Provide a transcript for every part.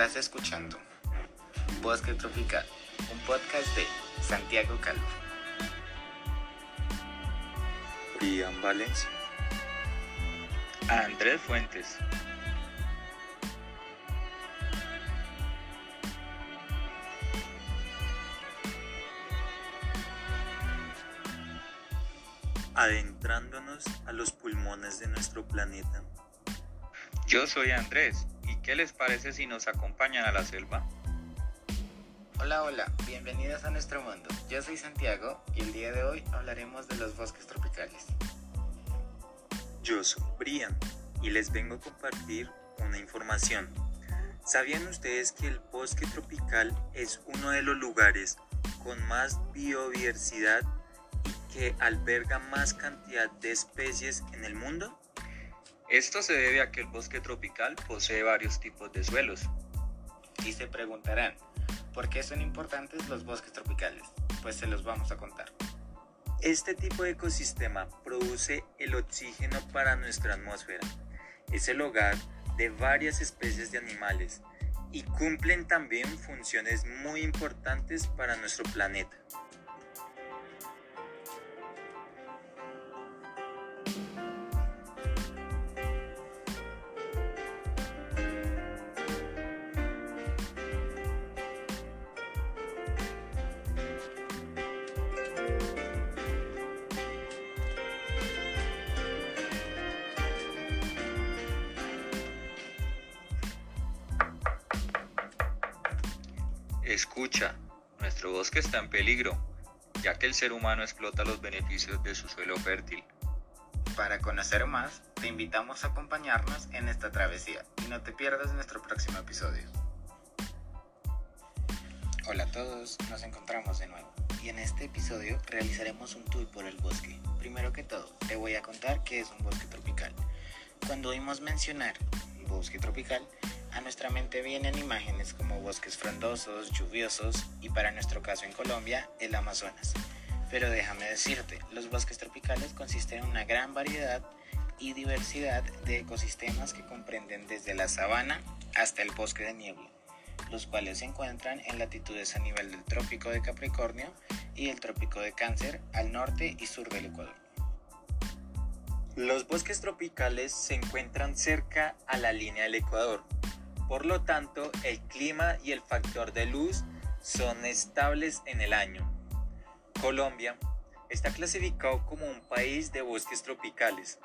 Estás escuchando Bosque Tropical, un podcast de Santiago Calvo. Brian Valencia. Andrés Fuentes. Adentrándonos a los pulmones de nuestro planeta. Yo soy Andrés, ¿y qué les parece si nos acompañan a la selva? Hola, hola, bienvenidos a nuestro mundo. Yo soy Santiago y el día de hoy hablaremos de los bosques tropicales. Yo soy Brian y les vengo a compartir una información. ¿Sabían ustedes que el bosque tropical es uno de los lugares con más biodiversidad y que alberga más cantidad de especies en el mundo? Esto se debe a que el bosque tropical posee varios tipos de suelos. Y se preguntarán, ¿por qué son importantes los bosques tropicales? Pues se los vamos a contar. Este tipo de ecosistema produce el oxígeno para nuestra atmósfera. Es el hogar de varias especies de animales y cumplen también funciones muy importantes para nuestro planeta. Escucha, nuestro bosque está en peligro, ya que el ser humano explota los beneficios de su suelo fértil. Para conocer más, te invitamos a acompañarnos en esta travesía y no te pierdas nuestro próximo episodio. Hola a todos, nos encontramos de nuevo y en este episodio realizaremos un tour por el bosque. Primero que todo, te voy a contar qué es un bosque tropical. Cuando oímos mencionar bosque tropical, a nuestra mente vienen imágenes como bosques frondosos, lluviosos y para nuestro caso en Colombia, el Amazonas. Pero déjame decirte, los bosques tropicales consisten en una gran variedad y diversidad de ecosistemas que comprenden desde la sabana hasta el bosque de niebla, los cuales se encuentran en latitudes a nivel del trópico de Capricornio y el trópico de Cáncer al norte y sur del Ecuador. Los bosques tropicales se encuentran cerca a la línea del Ecuador, por lo tanto el clima y el factor de luz son estables en el año. Colombia está clasificado como un país de bosques tropicales,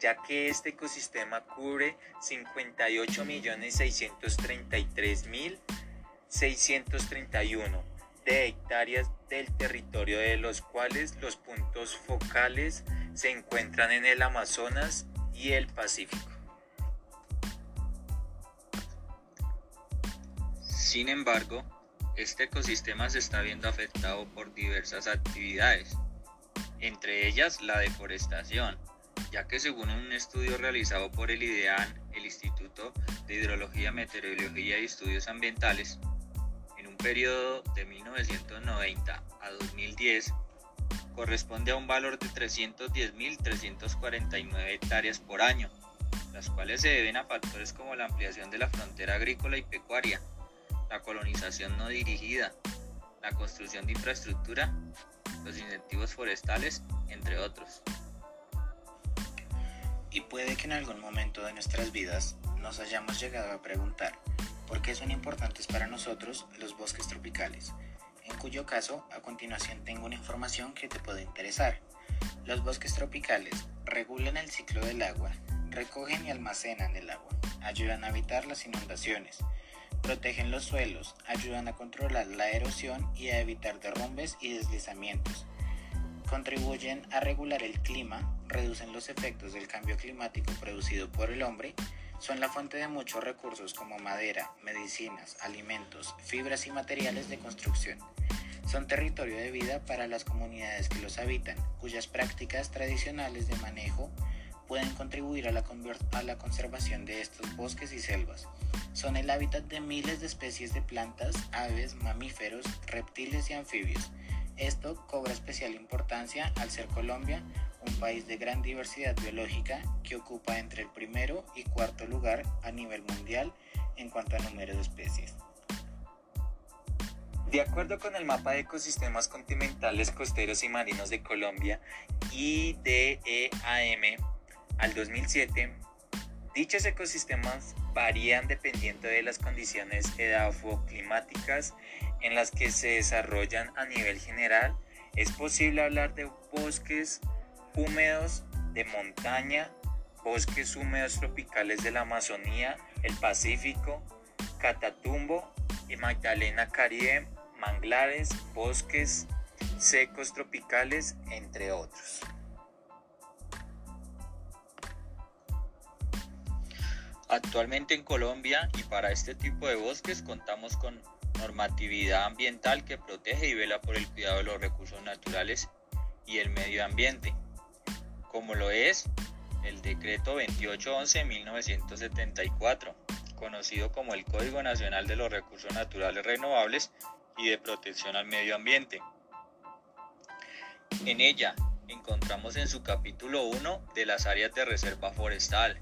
ya que este ecosistema cubre 58.633.631 de hectáreas del territorio de los cuales los puntos focales se encuentran en el Amazonas y el Pacífico. Sin embargo, este ecosistema se está viendo afectado por diversas actividades, entre ellas la deforestación, ya que según un estudio realizado por el IDEAN, el Instituto de Hidrología, Meteorología y Estudios Ambientales, en un periodo de 1990 a 2010, corresponde a un valor de 310.349 hectáreas por año, las cuales se deben a factores como la ampliación de la frontera agrícola y pecuaria, la colonización no dirigida, la construcción de infraestructura, los incentivos forestales, entre otros. Y puede que en algún momento de nuestras vidas nos hayamos llegado a preguntar por qué son importantes para nosotros los bosques tropicales, en cuyo caso a continuación tengo una información que te puede interesar. Los bosques tropicales regulan el ciclo del agua, recogen y almacenan el agua, ayudan a evitar las inundaciones, protegen los suelos, ayudan a controlar la erosión y a evitar derrumbes y deslizamientos, contribuyen a regular el clima, reducen los efectos del cambio climático producido por el hombre, son la fuente de muchos recursos como madera, medicinas, alimentos, fibras y materiales de construcción. Son territorio de vida para las comunidades que los habitan, cuyas prácticas tradicionales de manejo pueden contribuir a la, a la, conservación de estos bosques y selvas. Son el hábitat de miles de especies de plantas, aves, mamíferos, reptiles y anfibios. Esto cobra especial importancia al ser Colombia un país de gran diversidad biológica que ocupa entre el primero y cuarto lugar a nivel mundial en cuanto a número de especies. De acuerdo con el mapa de ecosistemas continentales costeros y marinos de Colombia, IDEAM, al 2007, dichos ecosistemas varían dependiendo de las condiciones edafoclimáticas en las que se desarrollan a nivel general. Es posible hablar de bosques húmedos de montaña, bosques húmedos tropicales de la Amazonía, el Pacífico, Catatumbo y Magdalena Caribe, manglares, bosques secos tropicales, entre otros. Actualmente en Colombia y para este tipo de bosques contamos con normatividad ambiental que protege y vela por el cuidado de los recursos naturales y el medio ambiente, como lo es el decreto 2811-1974, conocido como el Código Nacional de los Recursos Naturales Renovables y de Protección al Medio Ambiente. En ella encontramos en su capítulo 1 de las áreas de reserva forestal,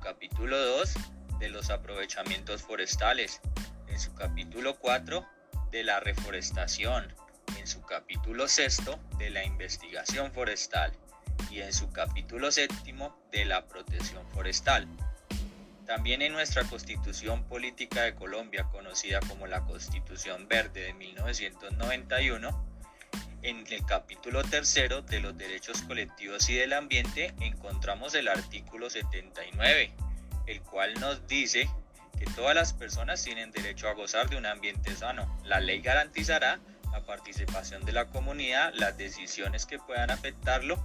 capítulo 2 de los aprovechamientos forestales, en su capítulo 4 de la reforestación, en su capítulo 6 de la investigación forestal y en su capítulo 7 de la protección forestal. También en nuestra Constitución Política de Colombia, conocida como la Constitución Verde de 1991, en el capítulo tercero de los derechos colectivos y del ambiente encontramos el artículo 79, el cual nos dice que todas las personas tienen derecho a gozar de un ambiente sano. La ley garantizará la participación de la comunidad, las decisiones que puedan afectarlo.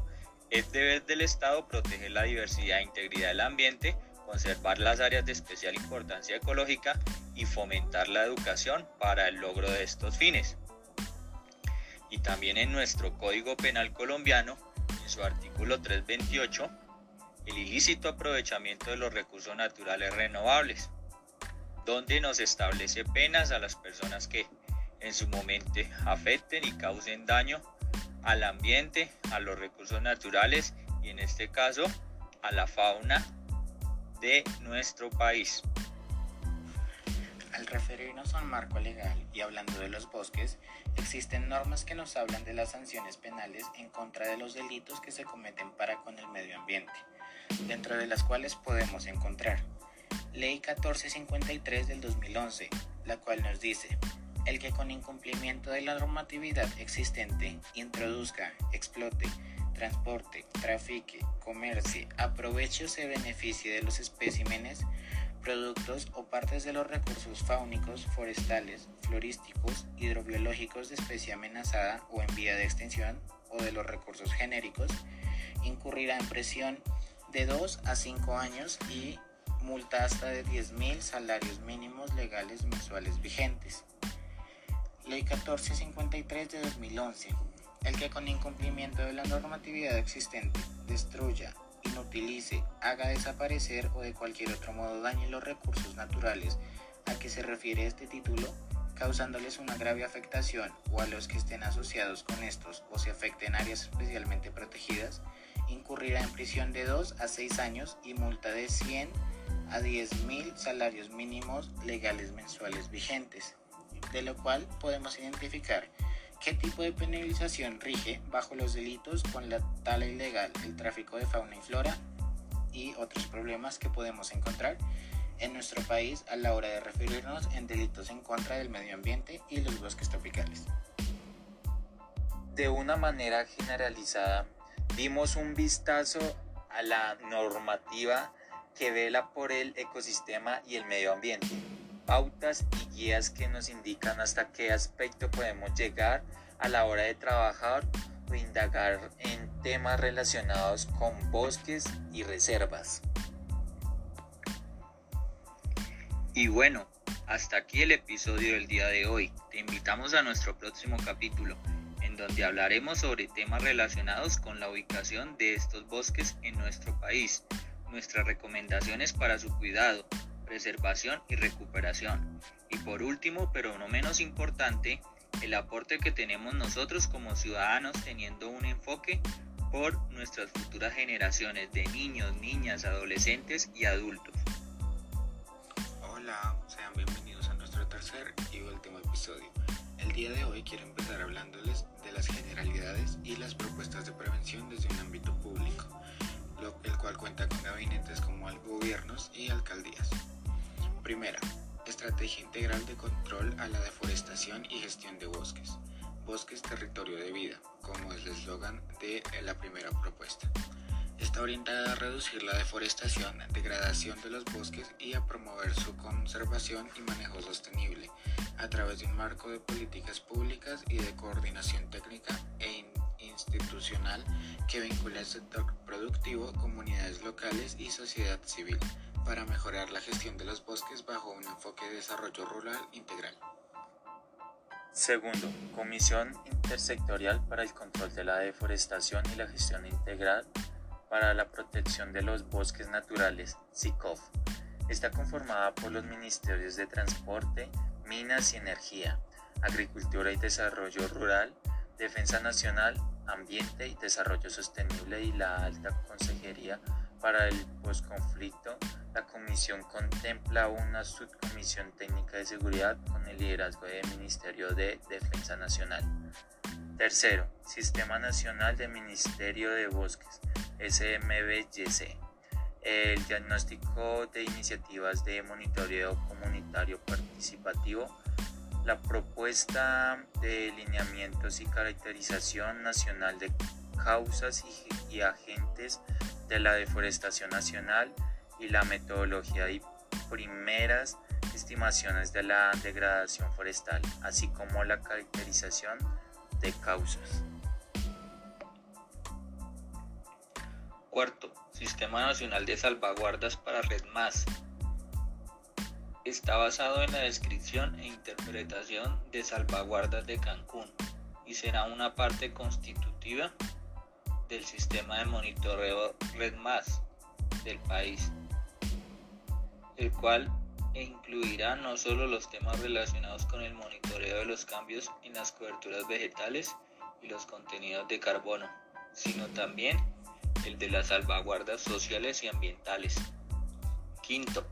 Es deber del Estado proteger la diversidad e integridad del ambiente, conservar las áreas de especial importancia ecológica y fomentar la educación para el logro de estos fines y también en nuestro Código Penal colombiano, en su artículo 328, el ilícito aprovechamiento de los recursos naturales renovables, donde nos establece penas a las personas que en su momento afecten y causen daño al ambiente, a los recursos naturales y en este caso a la fauna de nuestro país. Al referirnos a un marco legal y hablando de los bosques, existen normas que nos hablan de las sanciones penales en contra de los delitos que se cometen para con el medio ambiente, dentro de las cuales podemos encontrar Ley 1453 del 2011, la cual nos dice, el que con incumplimiento de la normatividad existente introduzca, explote, transporte, trafique, comercie, aproveche o se beneficie de los especímenes productos o partes de los recursos fáunicos, forestales, florísticos, hidrobiológicos de especie amenazada o en vía de extinción o de los recursos genéricos, incurrirá en presión de 2 a 5 años y multa hasta de 10.000 salarios mínimos legales mensuales vigentes. Ley 1453 de 2011. El que con incumplimiento de la normatividad existente destruya, inutilice, haga desaparecer o de cualquier otro modo dañe los recursos naturales. A que se refiere este título, causándoles una grave afectación o a los que estén asociados con estos o se afecten áreas especialmente protegidas, incurrirá en prisión de 2 a 6 años y multa de 100 a 10 mil salarios mínimos legales mensuales vigentes, de lo cual podemos identificar ¿Qué tipo de penalización rige bajo los delitos con la tala ilegal, el tráfico de fauna y flora y otros problemas que podemos encontrar en nuestro país a la hora de referirnos en delitos en contra del medio ambiente y los bosques tropicales? De una manera generalizada, dimos un vistazo a la normativa que vela por el ecosistema y el medio ambiente pautas y guías que nos indican hasta qué aspecto podemos llegar a la hora de trabajar o indagar en temas relacionados con bosques y reservas. Y bueno, hasta aquí el episodio del día de hoy. Te invitamos a nuestro próximo capítulo, en donde hablaremos sobre temas relacionados con la ubicación de estos bosques en nuestro país, nuestras recomendaciones para su cuidado, preservación y recuperación. Y por último, pero no menos importante, el aporte que tenemos nosotros como ciudadanos teniendo un enfoque por nuestras futuras generaciones de niños, niñas, adolescentes y adultos. Hola, sean bienvenidos a nuestro tercer y último episodio. El día de hoy quiero empezar hablándoles de las generalidades y las propuestas de prevención desde un ámbito público, el cual cuenta con gabinetes como gobiernos y alcaldías. Primera, estrategia integral de control a la deforestación y gestión de bosques. Bosques territorio de vida, como es el eslogan de la primera propuesta. Está orientada a reducir la deforestación, degradación de los bosques y a promover su conservación y manejo sostenible a través de un marco de políticas públicas y de coordinación técnica e institucional que vincula el sector productivo, comunidades locales y sociedad civil para mejorar la gestión de los bosques bajo un enfoque de desarrollo rural integral. Segundo, Comisión Intersectorial para el Control de la Deforestación y la Gestión Integral para la Protección de los Bosques Naturales, SICOF. Está conformada por los Ministerios de Transporte, Minas y Energía, Agricultura y Desarrollo Rural, Defensa Nacional, Ambiente y Desarrollo Sostenible y la Alta Consejería para el Postconflicto. La comisión contempla una subcomisión técnica de seguridad con el liderazgo del Ministerio de Defensa Nacional. Tercero, Sistema Nacional de Ministerio de Bosques, SMBYC. El diagnóstico de iniciativas de monitoreo comunitario participativo. La propuesta de lineamientos y caracterización nacional de causas y, y agentes de la deforestación nacional y la metodología y primeras estimaciones de la degradación forestal, así como la caracterización de causas. Cuarto, Sistema Nacional de Salvaguardas para Red Más. Está basado en la descripción e interpretación de salvaguardas de Cancún y será una parte constitutiva del sistema de monitoreo Red Más del país, el cual incluirá no solo los temas relacionados con el monitoreo de los cambios en las coberturas vegetales y los contenidos de carbono, sino también el de las salvaguardas sociales y ambientales. Quinto,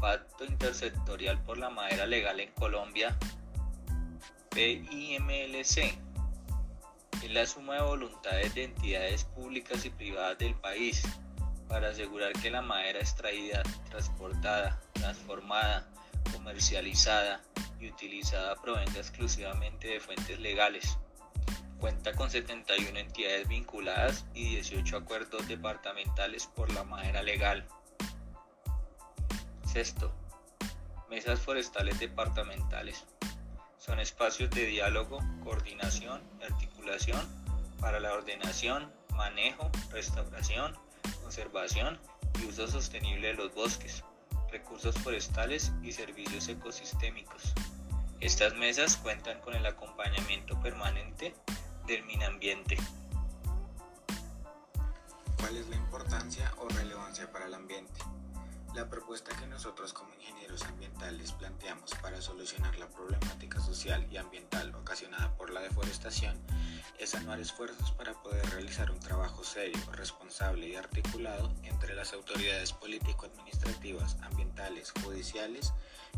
Pacto Intersectorial por la Madera Legal en Colombia, PIMLC. La suma de voluntades de entidades públicas y privadas del país para asegurar que la madera extraída, transportada, transformada, comercializada y utilizada provenga exclusivamente de fuentes legales. Cuenta con 71 entidades vinculadas y 18 acuerdos departamentales por la madera legal. Sexto, mesas forestales departamentales. Son espacios de diálogo, coordinación y articulación para la ordenación, manejo, restauración, conservación y uso sostenible de los bosques, recursos forestales y servicios ecosistémicos. Estas mesas cuentan con el acompañamiento permanente del Minambiente. ¿Cuál es la importancia o relevancia para el ambiente? La propuesta que nosotros como ingenieros ambientales planteamos para solucionar la problemática social y ambiental ocasionada por la deforestación es anuar esfuerzos para poder realizar un trabajo serio, responsable y articulado entre las autoridades político-administrativas, ambientales, judiciales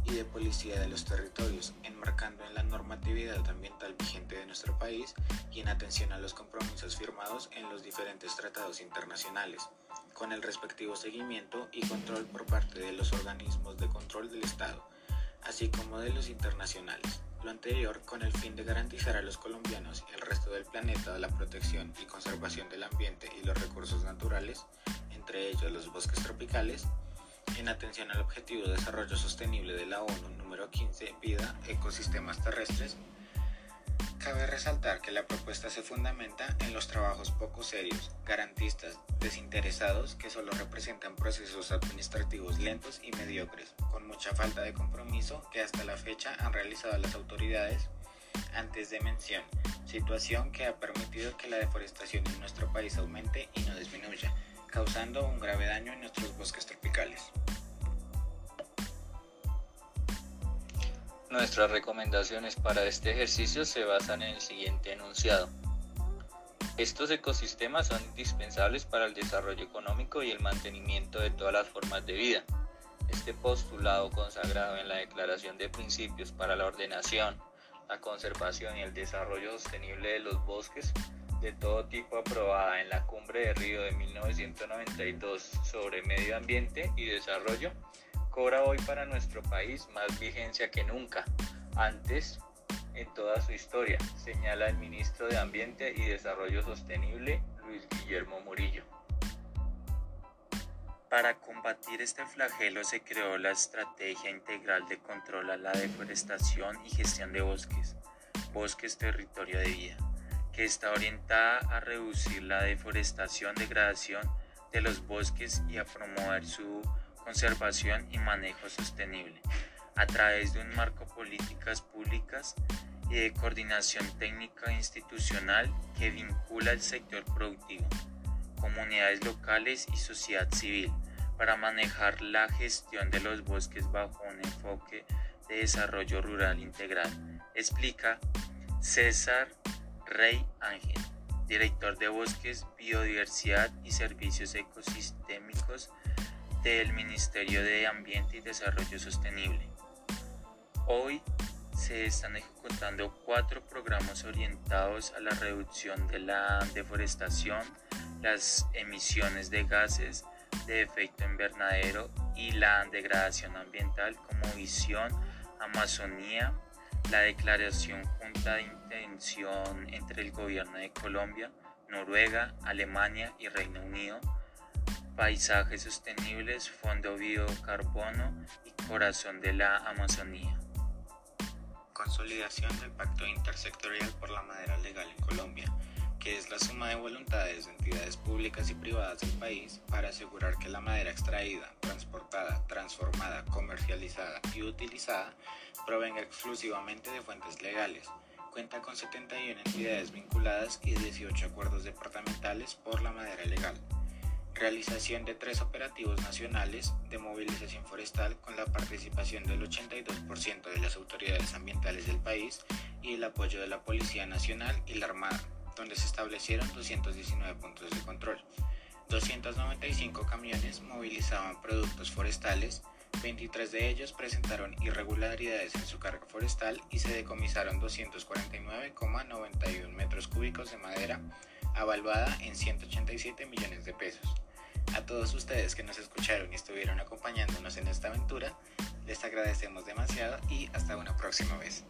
y de policía de los territorios, enmarcando en la normatividad ambiental vigente de nuestro país y en atención a los compromisos firmados en los diferentes tratados internacionales con el respectivo seguimiento y control por parte de los organismos de control del Estado, así como de los internacionales. Lo anterior con el fin de garantizar a los colombianos y al resto del planeta la protección y conservación del ambiente y los recursos naturales, entre ellos los bosques tropicales, en atención al Objetivo de Desarrollo Sostenible de la ONU número 15, Vida, Ecosistemas Terrestres, Cabe resaltar que la propuesta se fundamenta en los trabajos poco serios, garantistas, desinteresados que solo representan procesos administrativos lentos y mediocres, con mucha falta de compromiso que hasta la fecha han realizado las autoridades antes de mención, situación que ha permitido que la deforestación en nuestro país aumente y no disminuya, causando un grave daño en nuestros bosques tropicales. Nuestras recomendaciones para este ejercicio se basan en el siguiente enunciado. Estos ecosistemas son indispensables para el desarrollo económico y el mantenimiento de todas las formas de vida. Este postulado consagrado en la Declaración de Principios para la Ordenación, la Conservación y el Desarrollo Sostenible de los Bosques de todo tipo aprobada en la Cumbre de Río de 1992 sobre Medio Ambiente y Desarrollo, cobra hoy para nuestro país más vigencia que nunca antes en toda su historia, señala el ministro de Ambiente y Desarrollo Sostenible, Luis Guillermo Murillo. Para combatir este flagelo se creó la Estrategia Integral de Control a la Deforestación y Gestión de Bosques, Bosques Territorio de Vida, que está orientada a reducir la deforestación, degradación de los bosques y a promover su conservación y manejo sostenible a través de un marco políticas públicas y de coordinación técnica e institucional que vincula el sector productivo, comunidades locales y sociedad civil para manejar la gestión de los bosques bajo un enfoque de desarrollo rural integral, explica César Rey Ángel, director de Bosques, Biodiversidad y Servicios Ecosistémicos del Ministerio de Ambiente y Desarrollo Sostenible. Hoy se están ejecutando cuatro programas orientados a la reducción de la deforestación, las emisiones de gases de efecto invernadero y la degradación ambiental como visión Amazonía, la declaración junta de intención entre el gobierno de Colombia, Noruega, Alemania y Reino Unido, paisajes sostenibles, fondo biocarbono y corazón de la Amazonía. Consolidación del Pacto Intersectorial por la Madera Legal en Colombia, que es la suma de voluntades de entidades públicas y privadas del país para asegurar que la madera extraída, transportada, transformada, comercializada y utilizada provenga exclusivamente de fuentes legales. Cuenta con 71 entidades vinculadas y 18 acuerdos departamentales por la madera legal realización de tres operativos nacionales de movilización forestal con la participación del 82% de las autoridades ambientales del país y el apoyo de la Policía Nacional y la Armada, donde se establecieron 219 puntos de control. 295 camiones movilizaban productos forestales, 23 de ellos presentaron irregularidades en su carga forestal y se decomisaron 249,91 metros cúbicos de madera, avaluada en 187 millones de pesos. A todos ustedes que nos escucharon y estuvieron acompañándonos en esta aventura, les agradecemos demasiado y hasta una próxima vez.